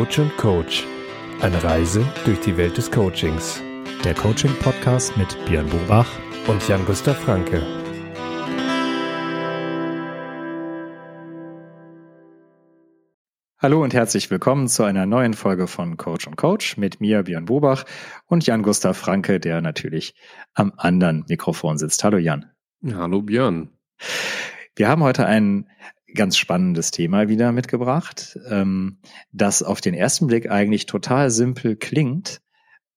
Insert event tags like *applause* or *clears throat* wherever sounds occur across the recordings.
Coach und Coach. Eine Reise durch die Welt des Coachings. Der Coaching-Podcast mit Björn Bobach und Jan-Gustav Franke. Hallo und herzlich willkommen zu einer neuen Folge von Coach und Coach mit mir, Björn Bobach und Jan-Gustav Franke, der natürlich am anderen Mikrofon sitzt. Hallo Jan. Hallo Björn. Wir haben heute ein ganz spannendes Thema wieder mitgebracht, ähm, das auf den ersten Blick eigentlich total simpel klingt,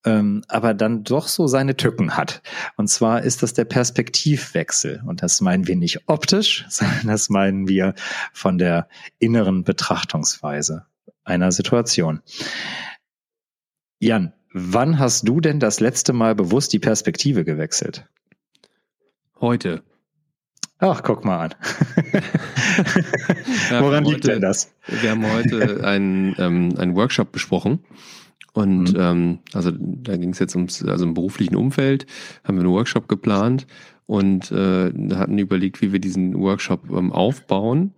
ähm, aber dann doch so seine Tücken hat. Und zwar ist das der Perspektivwechsel. Und das meinen wir nicht optisch, *laughs* sondern das meinen wir von der inneren Betrachtungsweise einer Situation. Jan, wann hast du denn das letzte Mal bewusst die Perspektive gewechselt? Heute. Ach, guck mal an. *laughs* Woran liegt denn das? Wir haben heute einen, ähm, einen Workshop besprochen. Und mhm. ähm, also da ging es jetzt ums, also im beruflichen Umfeld, haben wir einen Workshop geplant und äh, hatten überlegt, wie wir diesen Workshop ähm, aufbauen.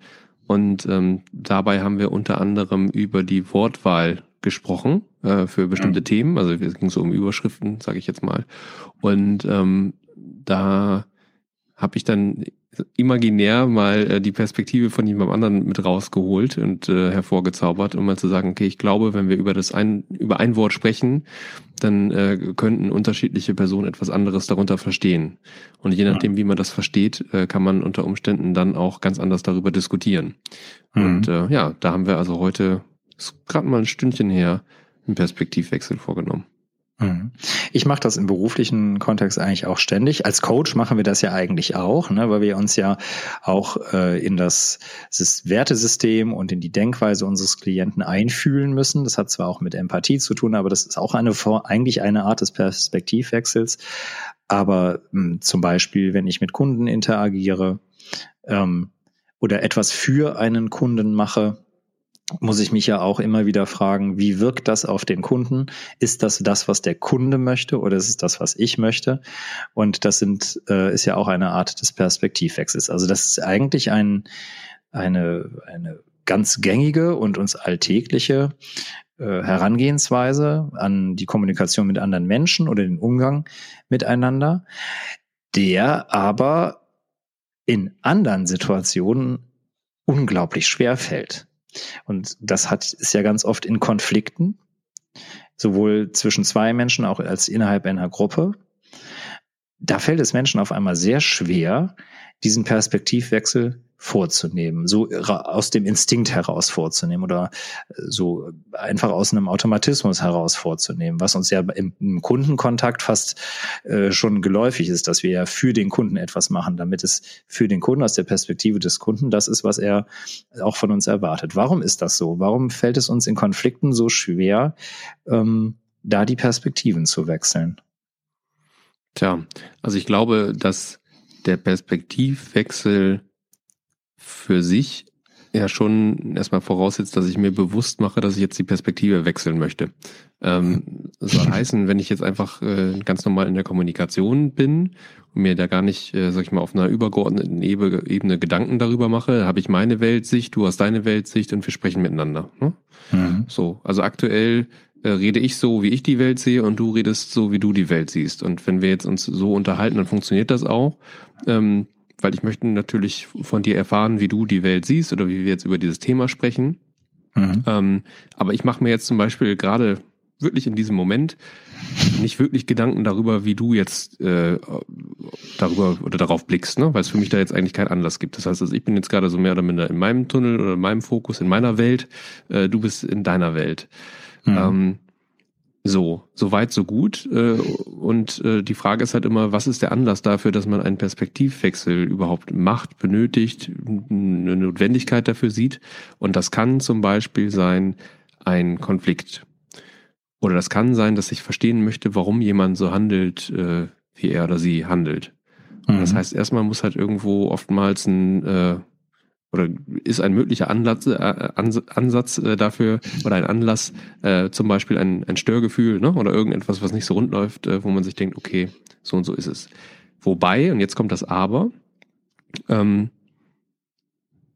Und ähm, dabei haben wir unter anderem über die Wortwahl gesprochen äh, für bestimmte mhm. Themen. Also es ging so um Überschriften, sage ich jetzt mal. Und ähm, da habe ich dann imaginär mal äh, die Perspektive von jemandem anderen mit rausgeholt und äh, hervorgezaubert, um mal zu sagen, okay, ich glaube, wenn wir über das ein, über ein Wort sprechen, dann äh, könnten unterschiedliche Personen etwas anderes darunter verstehen. Und je nachdem, wie man das versteht, äh, kann man unter Umständen dann auch ganz anders darüber diskutieren. Mhm. Und äh, ja, da haben wir also heute, ist gerade mal ein Stündchen her, einen Perspektivwechsel vorgenommen. Mhm. Ich mache das im beruflichen Kontext eigentlich auch ständig. Als Coach machen wir das ja eigentlich auch, ne, weil wir uns ja auch äh, in das, das Wertesystem und in die Denkweise unseres Klienten einfühlen müssen. Das hat zwar auch mit Empathie zu tun, aber das ist auch eine eigentlich eine Art des Perspektivwechsels. Aber mh, hm, zum Beispiel, wenn ich mit Kunden interagiere ähm, oder etwas für einen Kunden mache, muss ich mich ja auch immer wieder fragen, wie wirkt das auf den Kunden? Ist das das, was der Kunde möchte oder ist es das, was ich möchte? Und das sind, äh, ist ja auch eine Art des Perspektivwechsels. Also das ist eigentlich ein, eine, eine ganz gängige und uns alltägliche äh, Herangehensweise an die Kommunikation mit anderen Menschen oder den Umgang miteinander, der aber in anderen Situationen unglaublich schwer fällt. Und das hat, ist ja ganz oft in Konflikten, sowohl zwischen zwei Menschen, auch als innerhalb einer Gruppe. Da fällt es Menschen auf einmal sehr schwer, diesen Perspektivwechsel vorzunehmen, so aus dem Instinkt heraus vorzunehmen oder äh, so einfach aus einem Automatismus heraus vorzunehmen, was uns ja im, Kundenkontakt fast äh, schon geläufig ist, dass wir ja für den Kunden etwas machen, damit es für den Kunden aus der Perspektive des Kunden das ist, was er auch von uns erwartet. Warum ist das so? Warum fällt es uns in Konflikten so schwer, ähm, da die Perspektiven zu wechseln? Tja, also ich glaube, dass der Perspektivwechsel für sich ja schon erstmal voraussetzt, dass ich mir bewusst mache, dass ich jetzt die Perspektive wechseln möchte. Ähm, *laughs* soll heißen, wenn ich jetzt einfach äh, ganz normal in der Kommunikation bin und mir da gar nicht, äh, sag ich mal, auf einer übergeordneten Ebene, Ebene Gedanken darüber mache, habe ich meine Weltsicht, du hast deine Weltsicht und wir sprechen miteinander. Ne? Mhm. So, also aktuell äh, rede ich so, wie ich die Welt sehe und du redest so, wie du die Welt siehst. Und wenn wir jetzt uns so unterhalten, dann funktioniert das auch. Ähm, weil ich möchte natürlich von dir erfahren, wie du die Welt siehst oder wie wir jetzt über dieses Thema sprechen. Mhm. Ähm, aber ich mache mir jetzt zum Beispiel gerade wirklich in diesem Moment nicht wirklich Gedanken darüber, wie du jetzt äh, darüber oder darauf blickst, ne? weil es für mich da jetzt eigentlich keinen Anlass gibt. Das heißt, also ich bin jetzt gerade so mehr oder minder in meinem Tunnel oder in meinem Fokus, in meiner Welt, äh, du bist in deiner Welt. Mhm. Ähm, so, so weit, so gut. Äh, und äh, die Frage ist halt immer, was ist der Anlass dafür, dass man einen Perspektivwechsel überhaupt macht, benötigt, eine Notwendigkeit dafür sieht. Und das kann zum Beispiel sein ein Konflikt. Oder das kann sein, dass ich verstehen möchte, warum jemand so handelt, äh, wie er oder sie handelt. Mhm. Das heißt, erstmal muss halt irgendwo oftmals ein oder ist ein möglicher Anlass, äh, Ansatz äh, dafür oder ein Anlass, äh, zum Beispiel ein, ein Störgefühl ne? oder irgendetwas, was nicht so rund läuft, äh, wo man sich denkt, okay, so und so ist es. Wobei, und jetzt kommt das Aber, ähm,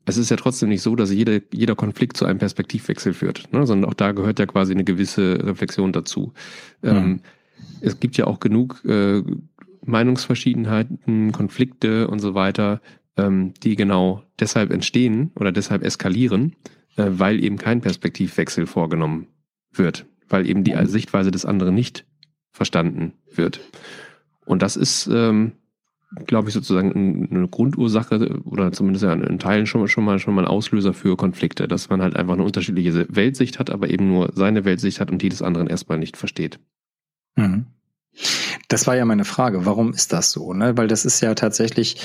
es ist ja trotzdem nicht so, dass jede, jeder Konflikt zu einem Perspektivwechsel führt, ne? sondern auch da gehört ja quasi eine gewisse Reflexion dazu. Mhm. Ähm, es gibt ja auch genug äh, Meinungsverschiedenheiten, Konflikte und so weiter, ähm, die genau deshalb entstehen oder deshalb eskalieren, äh, weil eben kein Perspektivwechsel vorgenommen wird, weil eben die mhm. Sichtweise des anderen nicht verstanden wird. Und das ist, ähm, glaube ich, sozusagen eine Grundursache oder zumindest ja in Teilen schon, schon, mal, schon mal ein Auslöser für Konflikte, dass man halt einfach eine unterschiedliche Weltsicht hat, aber eben nur seine Weltsicht hat und die des anderen erstmal nicht versteht. Mhm. Das war ja meine Frage. Warum ist das so? Ne? Weil das ist ja tatsächlich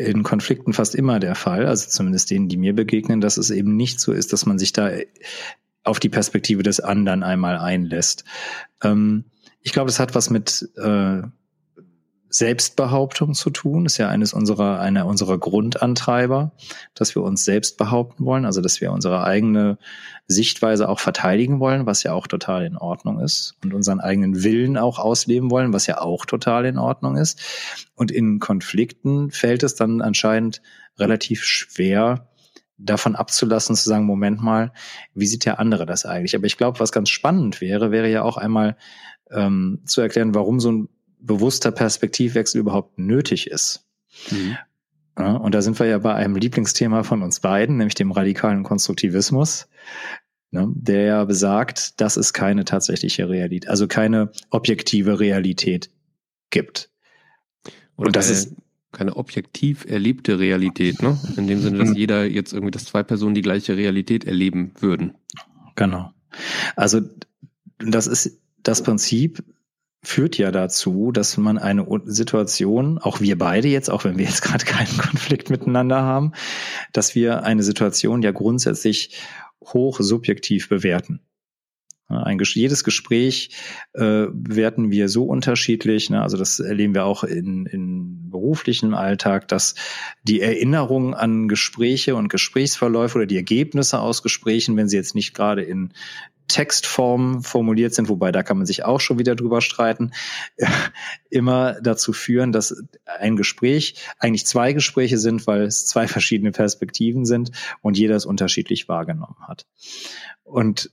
in Konflikten fast immer der Fall, also zumindest denen, die mir begegnen, dass es eben nicht so ist, dass man sich da auf die Perspektive des anderen einmal einlässt. Ähm, ich glaube, das hat was mit äh, Selbstbehauptung zu tun. Ist ja eines unserer, einer unserer Grundantreiber, dass wir uns selbst behaupten wollen, also dass wir unsere eigene Sichtweise auch verteidigen wollen, was ja auch total in Ordnung ist und unseren eigenen Willen auch ausleben wollen, was ja auch total in Ordnung ist. Und in Konflikten fällt es dann anscheinend relativ schwer, davon abzulassen, zu sagen, Moment mal, wie sieht der andere das eigentlich? Aber ich glaube, was ganz spannend wäre, wäre ja auch einmal ähm, zu erklären, warum so ein bewusster Perspektivwechsel überhaupt nötig ist. Mhm. Ja, und da sind wir ja bei einem Lieblingsthema von uns beiden, nämlich dem radikalen Konstruktivismus, ne, der ja besagt, dass es keine tatsächliche Realität, also keine objektive Realität gibt. Oder und das keine, ist keine objektiv erlebte Realität, ne? In dem Sinne, dass mhm. jeder jetzt irgendwie, dass zwei Personen die gleiche Realität erleben würden. Genau. Also das ist das Prinzip, führt ja dazu, dass man eine Situation, auch wir beide jetzt, auch wenn wir jetzt gerade keinen Konflikt miteinander haben, dass wir eine Situation ja grundsätzlich hoch subjektiv bewerten. Ein, jedes Gespräch äh, bewerten wir so unterschiedlich. Ne? Also das erleben wir auch in, in beruflichen Alltag, dass die Erinnerung an Gespräche und Gesprächsverläufe oder die Ergebnisse aus Gesprächen, wenn sie jetzt nicht gerade in Textform formuliert sind, wobei da kann man sich auch schon wieder drüber streiten, *laughs* immer dazu führen, dass ein Gespräch eigentlich zwei Gespräche sind, weil es zwei verschiedene Perspektiven sind und jeder es unterschiedlich wahrgenommen hat. Und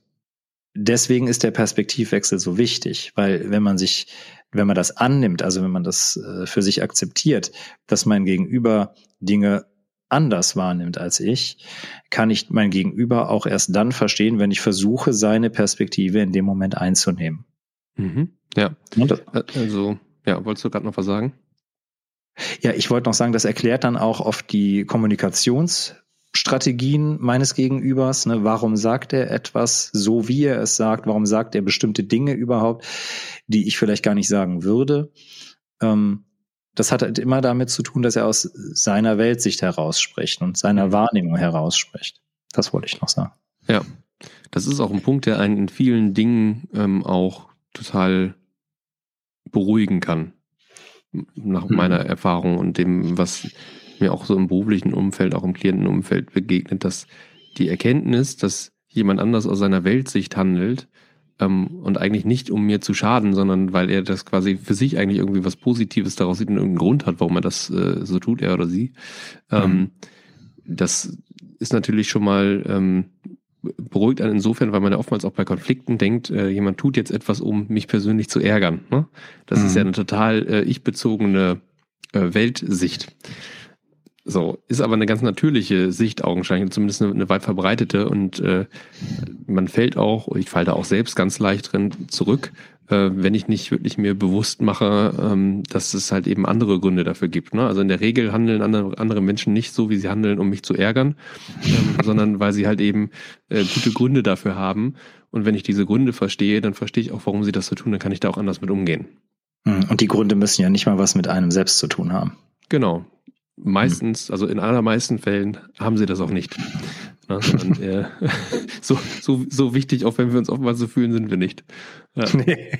deswegen ist der Perspektivwechsel so wichtig, weil wenn man sich, wenn man das annimmt, also wenn man das äh, für sich akzeptiert, dass mein Gegenüber Dinge anders wahrnimmt als ich, kann ich mein Gegenüber auch erst dann verstehen, wenn ich versuche, seine Perspektive in dem Moment einzunehmen. Mhm. Ja. Äh, also, ja, wolltest du gerade noch was sagen? Ja, ich wollte noch sagen, das erklärt dann auch oft die Kommunikationsstrategien meines Gegenübers. Ne? Warum sagt er etwas so, wie er es sagt? Warum sagt er bestimmte Dinge überhaupt, die ich vielleicht gar nicht sagen würde? Ähm, das hat halt immer damit zu tun, dass er aus seiner Weltsicht herausspricht und seiner mhm. Wahrnehmung herausspricht. Das wollte ich noch sagen. Ja, das ist auch ein Punkt, der einen in vielen Dingen ähm, auch total beruhigen kann, nach mhm. meiner Erfahrung und dem, was mir auch so im beruflichen Umfeld, auch im Klientenumfeld begegnet, dass die Erkenntnis, dass jemand anders aus seiner Weltsicht handelt, und eigentlich nicht, um mir zu schaden, sondern weil er das quasi für sich eigentlich irgendwie was Positives daraus sieht und irgendeinen Grund hat, warum er das äh, so tut, er oder sie. Ähm, mhm. Das ist natürlich schon mal ähm, beruhigt einen insofern, weil man ja oftmals auch bei Konflikten denkt, äh, jemand tut jetzt etwas, um mich persönlich zu ärgern. Ne? Das mhm. ist ja eine total äh, ich-bezogene äh, Weltsicht. So, ist aber eine ganz natürliche Sicht augenscheinlich, zumindest eine, eine weit verbreitete und äh, man fällt auch, ich falle da auch selbst ganz leicht drin zurück, äh, wenn ich nicht wirklich mir bewusst mache, ähm, dass es halt eben andere Gründe dafür gibt. Ne? Also in der Regel handeln andere, andere Menschen nicht so, wie sie handeln, um mich zu ärgern, ähm, *laughs* sondern weil sie halt eben äh, gute Gründe dafür haben. Und wenn ich diese Gründe verstehe, dann verstehe ich auch, warum sie das so tun, dann kann ich da auch anders mit umgehen. Hm, und die Gründe müssen ja nicht mal was mit einem selbst zu tun haben. Genau, meistens, also in allermeisten Fällen haben sie das auch nicht. Na, sondern, äh, *laughs* so, so, so wichtig, auch wenn wir uns oftmals so fühlen, sind wir nicht. Ja. *laughs* Nee.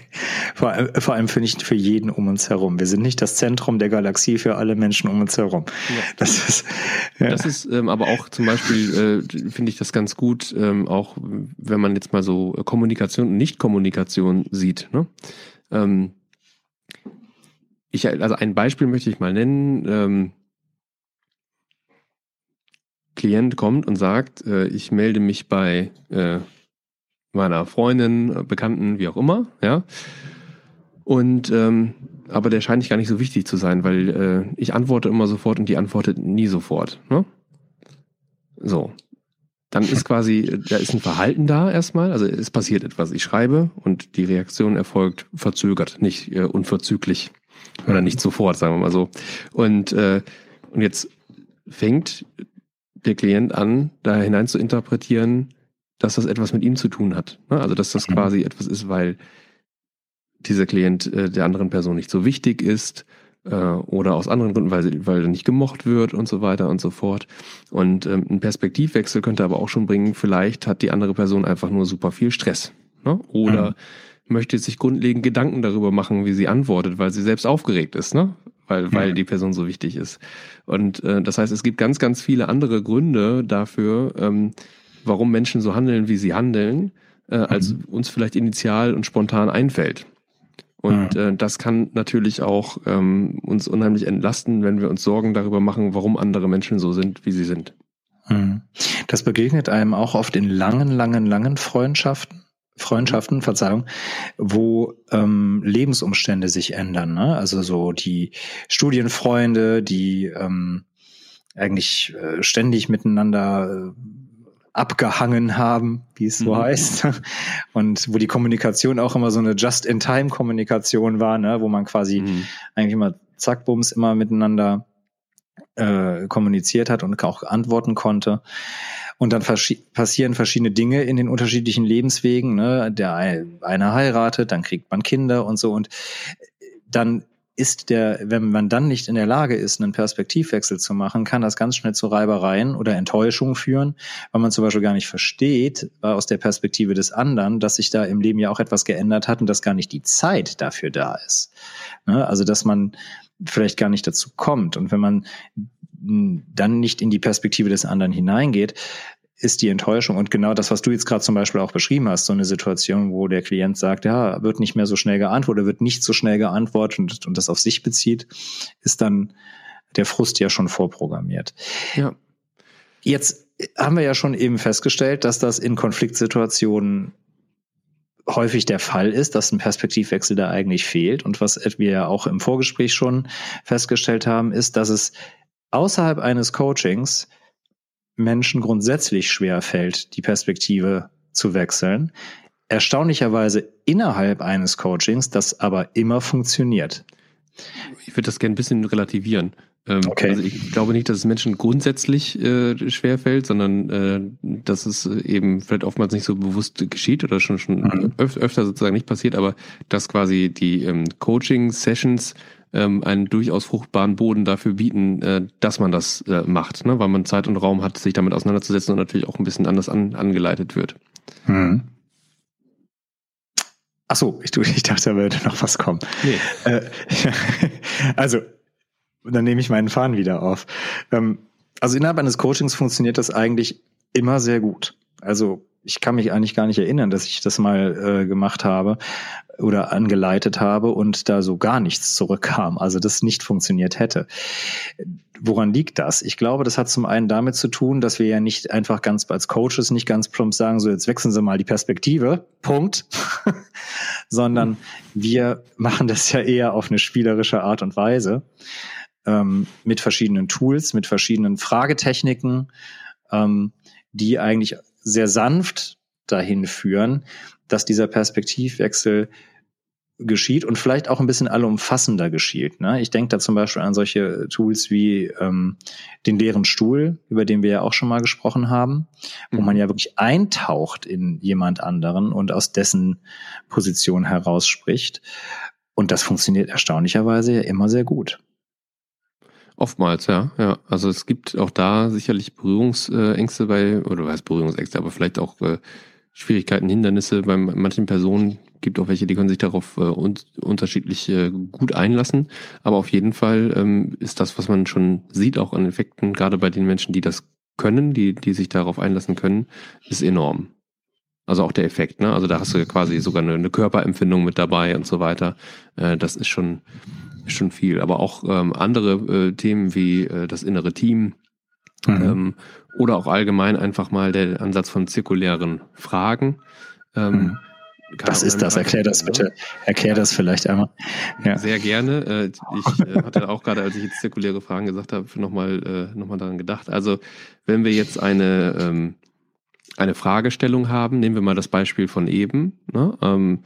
Vor allem, vor allem für nicht für jeden um uns herum. Wir sind nicht das Zentrum der Galaxie für alle Menschen um uns herum. Ja. Das ist, ja. das ist ähm, aber auch zum Beispiel, äh, finde ich das ganz gut, ähm, auch wenn man jetzt mal so Kommunikation und Nicht-Kommunikation sieht. Ne? Ähm, ich, also ein Beispiel möchte ich mal nennen. Ähm, Klient kommt und sagt, äh, ich melde mich bei äh, meiner Freundin, Bekannten, wie auch immer, ja. Und ähm, aber der scheint nicht gar nicht so wichtig zu sein, weil äh, ich antworte immer sofort und die antwortet nie sofort. Ne? So. Dann ist quasi, da ist ein Verhalten da erstmal, also es passiert etwas. Ich schreibe und die Reaktion erfolgt verzögert, nicht äh, unverzüglich. Oder nicht sofort, sagen wir mal so. Und, äh, und jetzt fängt der Klient an, da hinein zu interpretieren, dass das etwas mit ihm zu tun hat. Ne? Also dass das mhm. quasi etwas ist, weil dieser Klient äh, der anderen Person nicht so wichtig ist äh, oder aus anderen Gründen, weil, sie, weil er nicht gemocht wird und so weiter und so fort. Und ähm, ein Perspektivwechsel könnte aber auch schon bringen, vielleicht hat die andere Person einfach nur super viel Stress. Ne? Oder mhm. möchte sich grundlegend Gedanken darüber machen, wie sie antwortet, weil sie selbst aufgeregt ist, ne? Weil, weil die Person so wichtig ist. Und äh, das heißt, es gibt ganz, ganz viele andere Gründe dafür, ähm, warum Menschen so handeln, wie sie handeln, äh, als mhm. uns vielleicht initial und spontan einfällt. Und mhm. äh, das kann natürlich auch ähm, uns unheimlich entlasten, wenn wir uns Sorgen darüber machen, warum andere Menschen so sind, wie sie sind. Mhm. Das begegnet einem auch oft in langen, langen, langen Freundschaften. Freundschaften, Verzeihung, wo ähm, Lebensumstände sich ändern. Ne? Also so die Studienfreunde, die ähm, eigentlich äh, ständig miteinander äh, abgehangen haben, wie es so mhm. heißt. Und wo die Kommunikation auch immer so eine Just-in-Time-Kommunikation war, ne? wo man quasi mhm. eigentlich immer zack, bums, immer miteinander äh, kommuniziert hat und auch antworten konnte. Und dann passieren verschiedene Dinge in den unterschiedlichen Lebenswegen. Ne? Der eine heiratet, dann kriegt man Kinder und so. Und dann ist der, wenn man dann nicht in der Lage ist, einen Perspektivwechsel zu machen, kann das ganz schnell zu Reibereien oder Enttäuschungen führen, weil man zum Beispiel gar nicht versteht, äh, aus der Perspektive des anderen, dass sich da im Leben ja auch etwas geändert hat und dass gar nicht die Zeit dafür da ist. Ne? Also, dass man vielleicht gar nicht dazu kommt. Und wenn man dann nicht in die Perspektive des anderen hineingeht, ist die Enttäuschung. Und genau das, was du jetzt gerade zum Beispiel auch beschrieben hast, so eine Situation, wo der Klient sagt, ja, wird nicht mehr so schnell geantwortet, wird nicht so schnell geantwortet und, und das auf sich bezieht, ist dann der Frust ja schon vorprogrammiert. Ja. Jetzt haben wir ja schon eben festgestellt, dass das in Konfliktsituationen häufig der Fall ist, dass ein Perspektivwechsel da eigentlich fehlt. Und was wir ja auch im Vorgespräch schon festgestellt haben, ist, dass es außerhalb eines Coachings Menschen grundsätzlich schwer fällt, die Perspektive zu wechseln. Erstaunlicherweise innerhalb eines Coachings, das aber immer funktioniert. Ich würde das gerne ein bisschen relativieren. Ähm, okay. Also ich glaube nicht, dass es Menschen grundsätzlich äh, schwer fällt, sondern äh, dass es eben vielleicht oftmals nicht so bewusst geschieht oder schon schon mhm. öf öfter sozusagen nicht passiert, aber dass quasi die ähm, Coaching-Sessions ähm, einen durchaus fruchtbaren Boden dafür bieten, äh, dass man das äh, macht, ne? weil man Zeit und Raum hat, sich damit auseinanderzusetzen und natürlich auch ein bisschen anders an, angeleitet wird. Hm. Ach so, ich, ich dachte, da würde noch was kommen. Nee. Äh, *laughs* also, dann nehme ich meinen Faden wieder auf. Ähm, also innerhalb eines Coachings funktioniert das eigentlich immer sehr gut. Also ich kann mich eigentlich gar nicht erinnern, dass ich das mal äh, gemacht habe oder angeleitet habe und da so gar nichts zurückkam, also das nicht funktioniert hätte. Woran liegt das? Ich glaube, das hat zum einen damit zu tun, dass wir ja nicht einfach ganz als Coaches nicht ganz plump sagen, so jetzt wechseln Sie mal die Perspektive, Punkt, *laughs* sondern wir machen das ja eher auf eine spielerische Art und Weise ähm, mit verschiedenen Tools, mit verschiedenen Fragetechniken, ähm, die eigentlich sehr sanft dahin führen, dass dieser Perspektivwechsel geschieht und vielleicht auch ein bisschen allumfassender geschieht. Ne? Ich denke da zum Beispiel an solche Tools wie ähm, den leeren Stuhl, über den wir ja auch schon mal gesprochen haben, wo mhm. man ja wirklich eintaucht in jemand anderen und aus dessen Position heraus spricht. Und das funktioniert erstaunlicherweise ja immer sehr gut. Oftmals, ja, ja. Also es gibt auch da sicherlich Berührungsängste bei, oder was Berührungsängste, aber vielleicht auch äh, Schwierigkeiten, Hindernisse bei manchen Personen. Gibt auch welche, die können sich darauf äh, un unterschiedlich äh, gut einlassen. Aber auf jeden Fall ähm, ist das, was man schon sieht, auch an Effekten, gerade bei den Menschen, die das können, die, die sich darauf einlassen können, ist enorm. Also auch der Effekt, ne? Also da hast du ja quasi sogar eine, eine Körperempfindung mit dabei und so weiter. Äh, das ist schon, ist schon viel. Aber auch ähm, andere äh, Themen wie äh, das innere Team, Mhm. Ähm, oder auch allgemein einfach mal der Ansatz von zirkulären Fragen. Ähm, mhm. Was ist das? Erklär das bitte. Erklär das vielleicht einmal. Ja. Sehr gerne. Äh, ich äh, hatte auch gerade, als ich jetzt zirkuläre Fragen gesagt habe, nochmal noch mal daran gedacht. Also wenn wir jetzt eine, ähm, eine Fragestellung haben, nehmen wir mal das Beispiel von eben. Ne?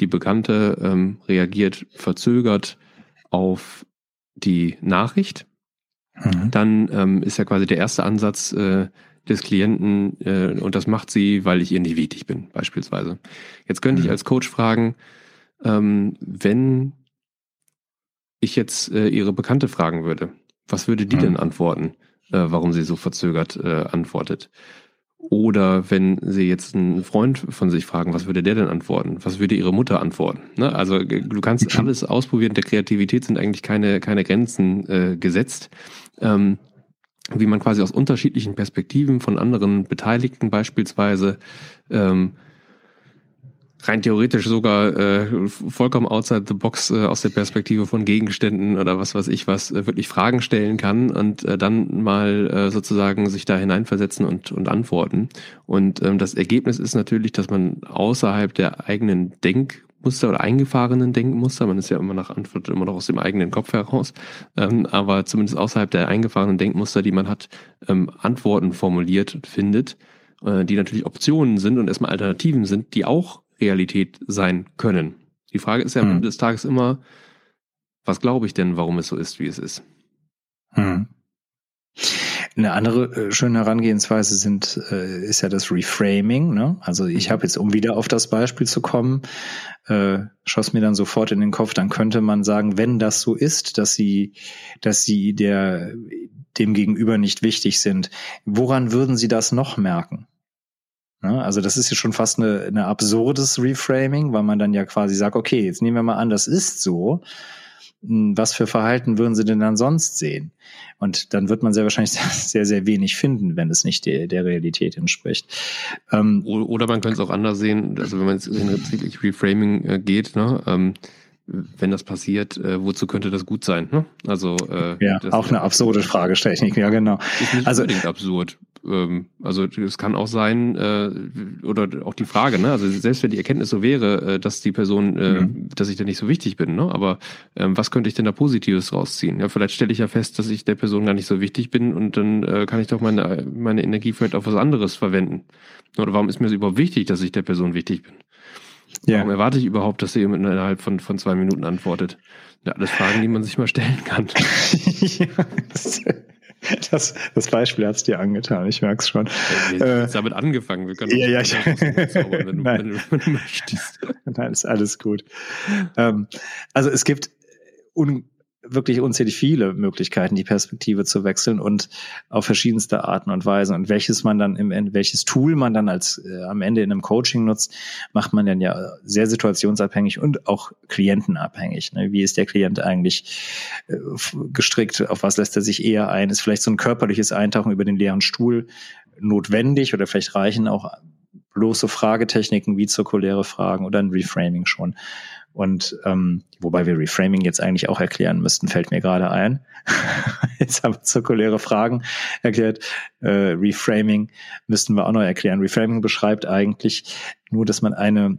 Die Bekannte reagiert verzögert auf die Nachricht. Mhm. Dann ist ja quasi der erste Ansatz, äh, des Klienten äh, und das macht sie, weil ich ihr nicht wichtig bin, beispielsweise. Jetzt könnte mhm. ich als Coach fragen, ähm, wenn ich jetzt äh, ihre Bekannte fragen würde, was würde die mhm. denn antworten, äh, warum sie so verzögert äh, antwortet? Oder wenn Sie jetzt einen Freund von sich fragen, was würde der denn antworten? Was würde Ihre Mutter antworten? Ne? Also du kannst alles ausprobieren. Der Kreativität sind eigentlich keine, keine Grenzen äh, gesetzt. Ähm, wie man quasi aus unterschiedlichen Perspektiven von anderen Beteiligten beispielsweise ähm, rein theoretisch sogar äh, vollkommen outside the box äh, aus der Perspektive von Gegenständen oder was weiß ich was äh, wirklich Fragen stellen kann und äh, dann mal äh, sozusagen sich da hineinversetzen und, und antworten. Und ähm, das Ergebnis ist natürlich, dass man außerhalb der eigenen Denk Muster oder eingefahrenen Denkmuster. Man ist ja immer nach Antwort immer noch aus dem eigenen Kopf heraus. Ähm, aber zumindest außerhalb der eingefahrenen Denkmuster, die man hat, ähm, Antworten formuliert findet, äh, die natürlich Optionen sind und erstmal Alternativen sind, die auch Realität sein können. Die Frage ist ja am hm. Ende des Tages immer, was glaube ich denn, warum es so ist, wie es ist? Hm. Eine andere äh, schöne Herangehensweise sind, äh, ist ja das Reframing. Ne? Also ich mhm. habe jetzt, um wieder auf das Beispiel zu kommen, äh, schoss mir dann sofort in den Kopf, dann könnte man sagen, wenn das so ist, dass sie, dass sie der dem Gegenüber nicht wichtig sind, woran würden sie das noch merken? Ne? Also das ist ja schon fast eine, eine absurdes Reframing, weil man dann ja quasi sagt, okay, jetzt nehmen wir mal an, das ist so. Hm, was für Verhalten würden sie denn dann sonst sehen? Und dann wird man sehr wahrscheinlich *laughs* sehr, sehr wenig finden, wenn es nicht der, der Realität entspricht. Ähm, oder man könnte es auch anders sehen, also wenn man jetzt in Reframing äh, geht, ne, ähm, wenn das passiert, äh, wozu könnte das gut sein? Ne? Also äh, ja, auch eine absurde Fragetechnik, *laughs* ja genau. Ist nicht also unbedingt absurd. Ähm, also es kann auch sein äh, oder auch die Frage, ne? Also selbst wenn die Erkenntnis so wäre, äh, dass die Person, äh, mhm. dass ich da nicht so wichtig bin, ne? Aber ähm, was könnte ich denn da Positives rausziehen? Ja, vielleicht stelle ich ja fest, dass ich der Person gar nicht so wichtig bin und dann äh, kann ich doch meine meine Energie vielleicht auf was anderes verwenden. Oder warum ist mir es überhaupt wichtig, dass ich der Person wichtig bin? Ja. Warum erwarte ich überhaupt, dass sie innerhalb von, von zwei Minuten antwortet? Ja, alles Fragen, die man sich mal stellen kann. *laughs* ja, das, *laughs* das Beispiel hat es dir angetan, ich merke es schon. Ja, wir äh, damit angefangen. Wir können ja, ja, ich, *laughs* wenn, du, Nein. Wenn, du, wenn du möchtest. *laughs* Nein, ist alles gut. Ähm, also es gibt un wirklich unzählig viele Möglichkeiten, die Perspektive zu wechseln und auf verschiedenste Arten und Weisen. Und welches man dann im Ende, welches Tool man dann als äh, am Ende in einem Coaching nutzt, macht man dann ja sehr situationsabhängig und auch klientenabhängig. Ne? Wie ist der Klient eigentlich äh, gestrickt? Auf was lässt er sich eher ein? Ist vielleicht so ein körperliches Eintauchen über den leeren Stuhl notwendig oder vielleicht reichen auch bloße Fragetechniken wie zirkuläre Fragen oder ein Reframing schon. Und ähm, wobei wir Reframing jetzt eigentlich auch erklären müssten, fällt mir gerade ein. *laughs* jetzt haben wir zirkuläre Fragen erklärt. Äh, Reframing müssten wir auch noch erklären. Reframing beschreibt eigentlich nur, dass man eine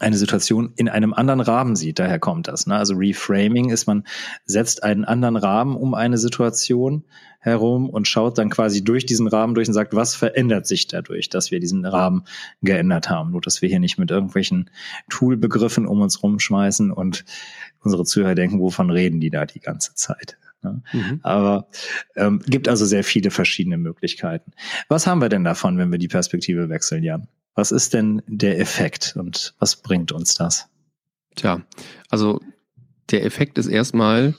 eine Situation in einem anderen Rahmen sieht. Daher kommt das. Ne? Also Reframing ist, man setzt einen anderen Rahmen um eine Situation herum und schaut dann quasi durch diesen Rahmen durch und sagt, was verändert sich dadurch, dass wir diesen Rahmen geändert haben. Nur, dass wir hier nicht mit irgendwelchen Toolbegriffen um uns rumschmeißen und unsere Zuhörer denken, wovon reden die da die ganze Zeit. Ne? Mhm. Aber ähm, gibt also sehr viele verschiedene Möglichkeiten. Was haben wir denn davon, wenn wir die Perspektive wechseln, Jan? Was ist denn der Effekt und was bringt uns das? Tja, also der Effekt ist erstmal,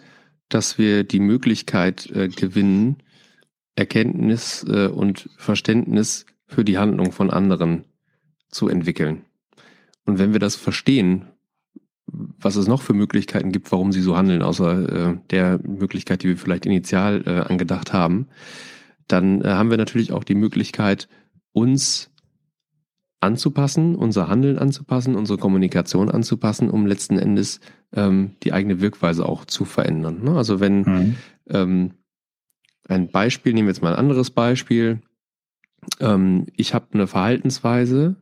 dass wir die Möglichkeit äh, gewinnen, Erkenntnis äh, und Verständnis für die Handlung von anderen zu entwickeln. Und wenn wir das verstehen, was es noch für Möglichkeiten gibt, warum sie so handeln, außer äh, der Möglichkeit, die wir vielleicht initial äh, angedacht haben, dann äh, haben wir natürlich auch die Möglichkeit, uns anzupassen, unser Handeln anzupassen, unsere Kommunikation anzupassen, um letzten Endes ähm, die eigene Wirkweise auch zu verändern. Ne? Also wenn, mhm. ähm, ein Beispiel, nehmen wir jetzt mal ein anderes Beispiel. Ähm, ich habe eine Verhaltensweise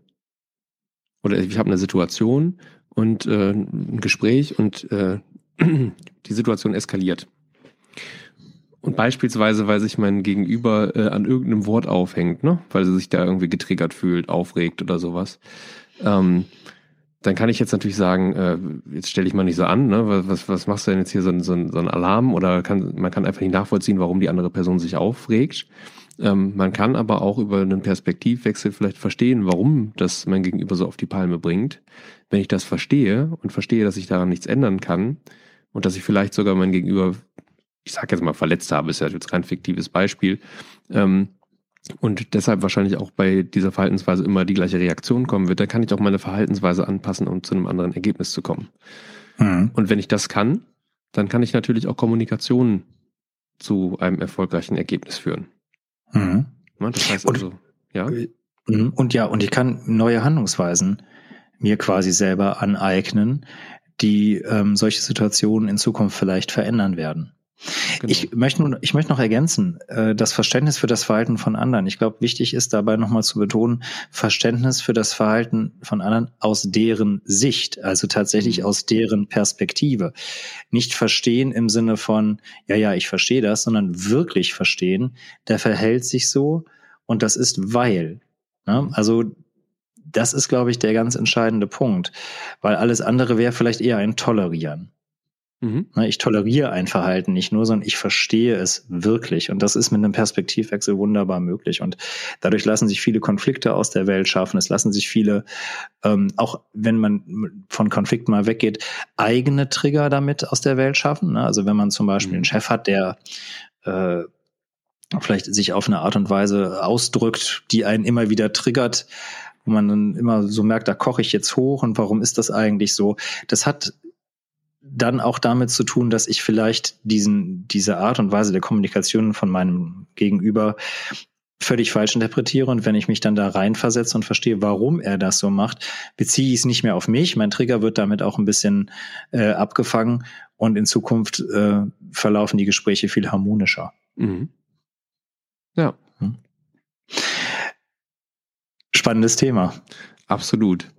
oder ich habe eine Situation und äh, ein Gespräch und äh, *clears throat* die Situation eskaliert. Beispielsweise, weil sich mein Gegenüber äh, an irgendeinem Wort aufhängt, ne? weil sie sich da irgendwie getriggert fühlt, aufregt oder sowas. Ähm, dann kann ich jetzt natürlich sagen, äh, jetzt stelle ich mal nicht so an, ne? was, was machst du denn jetzt hier so, so, so ein Alarm? Oder kann, man kann einfach nicht nachvollziehen, warum die andere Person sich aufregt. Ähm, man kann aber auch über einen Perspektivwechsel vielleicht verstehen, warum das mein Gegenüber so auf die Palme bringt. Wenn ich das verstehe und verstehe, dass ich daran nichts ändern kann und dass ich vielleicht sogar mein Gegenüber, ich sage jetzt mal, verletzt habe, ist ja jetzt kein fiktives Beispiel, ähm, und deshalb wahrscheinlich auch bei dieser Verhaltensweise immer die gleiche Reaktion kommen wird, dann kann ich auch meine Verhaltensweise anpassen, um zu einem anderen Ergebnis zu kommen. Mhm. Und wenn ich das kann, dann kann ich natürlich auch Kommunikation zu einem erfolgreichen Ergebnis führen. Mhm. Das heißt also, und, ja. Mhm. Und ja, und ich kann neue Handlungsweisen mir quasi selber aneignen, die ähm, solche Situationen in Zukunft vielleicht verändern werden. Genau. Ich, möchte, ich möchte noch ergänzen, äh, das Verständnis für das Verhalten von anderen. Ich glaube, wichtig ist dabei nochmal zu betonen, Verständnis für das Verhalten von anderen aus deren Sicht, also tatsächlich mhm. aus deren Perspektive. Nicht verstehen im Sinne von, ja, ja, ich verstehe das, sondern wirklich verstehen, der verhält sich so und das ist weil. Ne? Also das ist, glaube ich, der ganz entscheidende Punkt, weil alles andere wäre vielleicht eher ein Tolerieren. Mhm. Ne, ich toleriere ein Verhalten nicht nur, sondern ich verstehe es wirklich. Und das ist mit einem Perspektivwechsel wunderbar möglich. Und dadurch lassen sich viele Konflikte aus der Welt schaffen. Es lassen sich viele, ähm, auch wenn man von Konflikten mal weggeht, eigene Trigger damit aus der Welt schaffen. Ne? Also wenn man zum Beispiel einen mhm. Chef hat, der äh, vielleicht sich auf eine Art und Weise ausdrückt, die einen immer wieder triggert, wo man dann immer so merkt, da koche ich jetzt hoch und warum ist das eigentlich so? Das hat dann auch damit zu tun, dass ich vielleicht diesen, diese Art und Weise der Kommunikation von meinem Gegenüber völlig falsch interpretiere und wenn ich mich dann da reinversetze und verstehe, warum er das so macht, beziehe ich es nicht mehr auf mich. Mein Trigger wird damit auch ein bisschen äh, abgefangen und in Zukunft äh, verlaufen die Gespräche viel harmonischer. Mhm. Ja. Hm. Spannendes Thema. Absolut.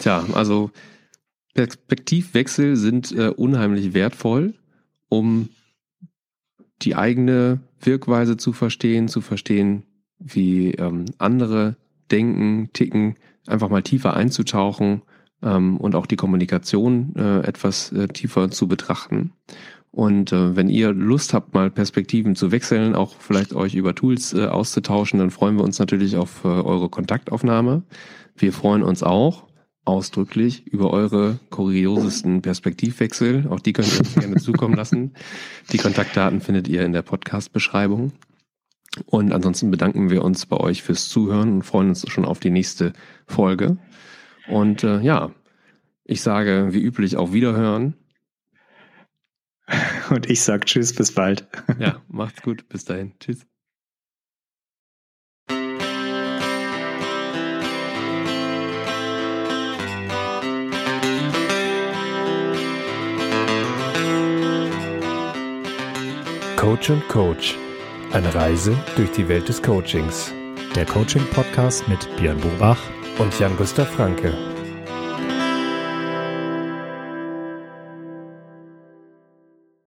Tja, also Perspektivwechsel sind äh, unheimlich wertvoll, um die eigene Wirkweise zu verstehen, zu verstehen, wie ähm, andere denken, ticken, einfach mal tiefer einzutauchen ähm, und auch die Kommunikation äh, etwas äh, tiefer zu betrachten. Und äh, wenn ihr Lust habt, mal Perspektiven zu wechseln, auch vielleicht euch über Tools äh, auszutauschen, dann freuen wir uns natürlich auf äh, eure Kontaktaufnahme. Wir freuen uns auch ausdrücklich über eure kuriosesten Perspektivwechsel. Auch die könnt ihr uns gerne zukommen lassen. Die Kontaktdaten findet ihr in der Podcast-Beschreibung. Und ansonsten bedanken wir uns bei euch fürs Zuhören und freuen uns schon auf die nächste Folge. Und äh, ja, ich sage wie üblich auf Wiederhören. Und ich sage Tschüss, bis bald. Ja, macht's gut. Bis dahin. Tschüss. Coach und Coach. Eine Reise durch die Welt des Coachings. Der Coaching-Podcast mit Björn Bobach und Jan-Gustav Franke.